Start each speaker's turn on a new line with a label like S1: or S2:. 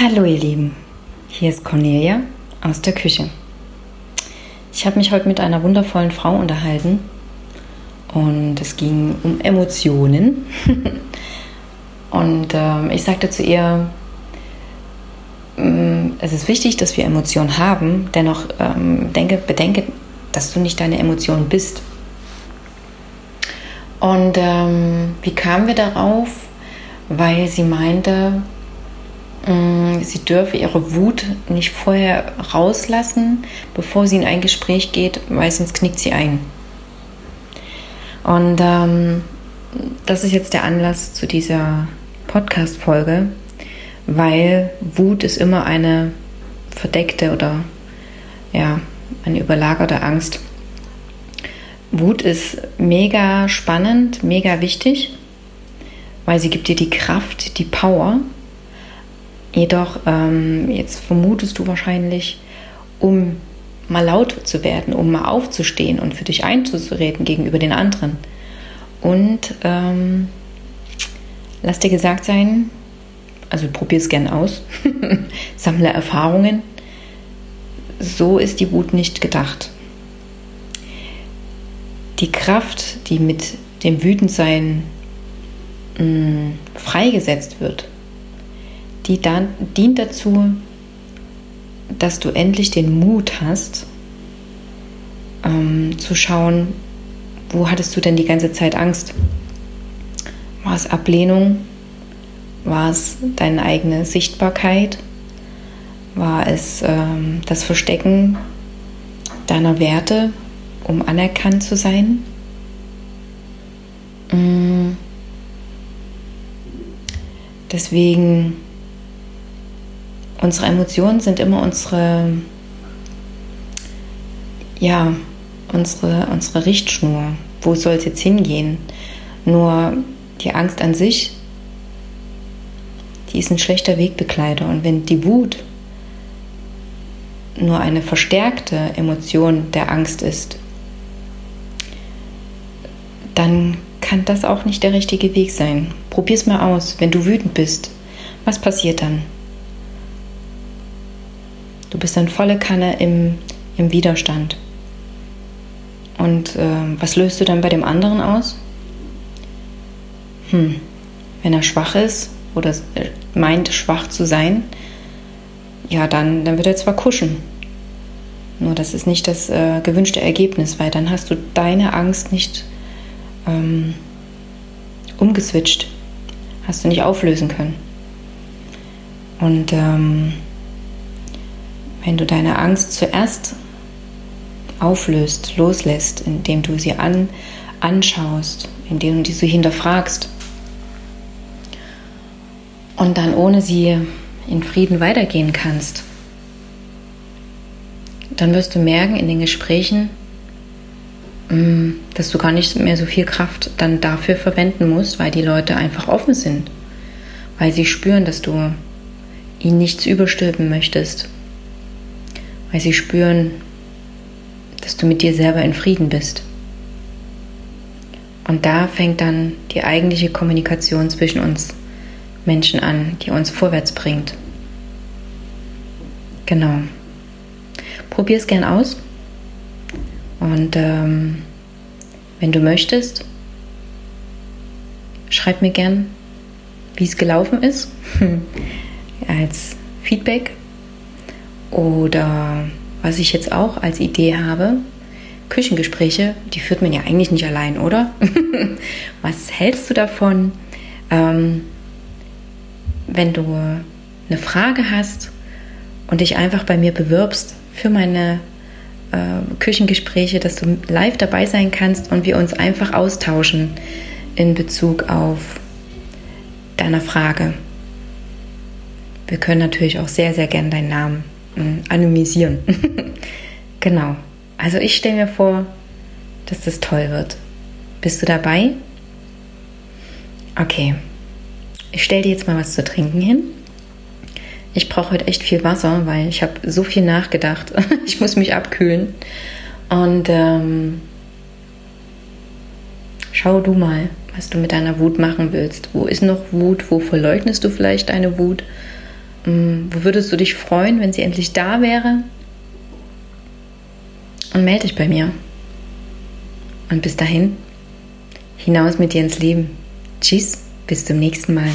S1: Hallo ihr Lieben, hier ist Cornelia aus der Küche. Ich habe mich heute mit einer wundervollen Frau unterhalten und es ging um Emotionen. und äh, ich sagte zu ihr, äh, es ist wichtig, dass wir Emotionen haben, dennoch ähm, denke, bedenke, dass du nicht deine Emotionen bist. Und ähm, wie kamen wir darauf? Weil sie meinte, Mm, sie dürfe ihre Wut nicht vorher rauslassen, bevor sie in ein Gespräch geht, weil sonst knickt sie ein. Und ähm, das ist jetzt der Anlass zu dieser Podcast-Folge, weil Wut ist immer eine verdeckte oder ja, eine überlagerte Angst. Wut ist mega spannend, mega wichtig, weil sie gibt dir die Kraft, die Power, Jedoch, ähm, jetzt vermutest du wahrscheinlich, um mal laut zu werden, um mal aufzustehen und für dich einzureden gegenüber den anderen. Und ähm, lass dir gesagt sein, also probier es gern aus, sammle Erfahrungen. So ist die Wut nicht gedacht. Die Kraft, die mit dem Wütendsein mh, mm, freigesetzt wird, die dann, dient dazu, dass du endlich den Mut hast, ähm, zu schauen, wo hattest du denn die ganze Zeit Angst? War es Ablehnung? War es deine eigene Sichtbarkeit? War es ähm, das Verstecken deiner Werte, um anerkannt zu sein? Mm. Deswegen unsere Emotionen sind immer unsere, ja, unsere, unsere Richtschnur. Wo soll es jetzt hingehen? Nur die Angst an sich, die ist ein schlechter Wegbegleiter. Und wenn die Wut nur eine verstärkte Emotion der Angst ist, dann kann das auch nicht der richtige Weg sein. Probier es mal aus. Wenn du wütend bist, was passiert dann? Du bist dann volle Kanne im, im Widerstand. Und äh, was löst du dann bei dem anderen aus? Hm, wenn er schwach ist oder meint, schwach zu sein, ja, dann, dann wird er zwar kuschen. Nur das ist nicht das äh, gewünschte Ergebnis, weil dann hast du deine Angst nicht ähm, umgeswitcht, hast du nicht auflösen können. Und ähm, wenn du deine Angst zuerst auflöst, loslässt, indem du sie an, anschaust, indem du sie hinterfragst und dann ohne sie in Frieden weitergehen kannst, dann wirst du merken in den Gesprächen, mm, dass du gar nicht mehr so viel Kraft dann dafür verwenden musst, weil die Leute einfach offen sind, weil sie spüren, dass du ihnen nichts überstülpen möchtest, weil sie spüren, dass du mit dir selber in Frieden bist. Und da fängt dann die eigentliche Kommunikation zwischen uns Menschen an, die uns vorwärts bringt. Genau. Probier es gern aus. Und ähm, wenn du möchtest, schreib mir gern, wie es gelaufen ist, als Feedback oder was ich jetzt auch als Idee habe, Küchengespräche, die führt man ja eigentlich nicht allein, oder? was hältst du davon, ähm, wenn du eine Frage hast und dich einfach bei mir bewirbst für meine äh, Küchengespräche, dass du live dabei sein kannst und wir uns einfach austauschen in Bezug auf deiner Frage. Wir können natürlich auch sehr, sehr gern deinen Namen anonymisieren. genau. Also ich stelle mir vor, dass das toll wird. Bist du dabei? Okay. Ich stelle dir jetzt mal was zu trinken hin. Ich brauche heute echt viel Wasser, weil ich habe so viel nachgedacht. ich muss mich abkühlen. Und ähm, schau du mal, was du mit deiner Wut machen willst. Wo ist noch Wut? Wo verleugnest du vielleicht deine Wut? Mm, wo würdest du dich freuen, wenn sie endlich da wäre? Und melde dich bei mir. Und bis dahin, hinaus mit dir ins Leben. Tschüss, bis zum nächsten Mal.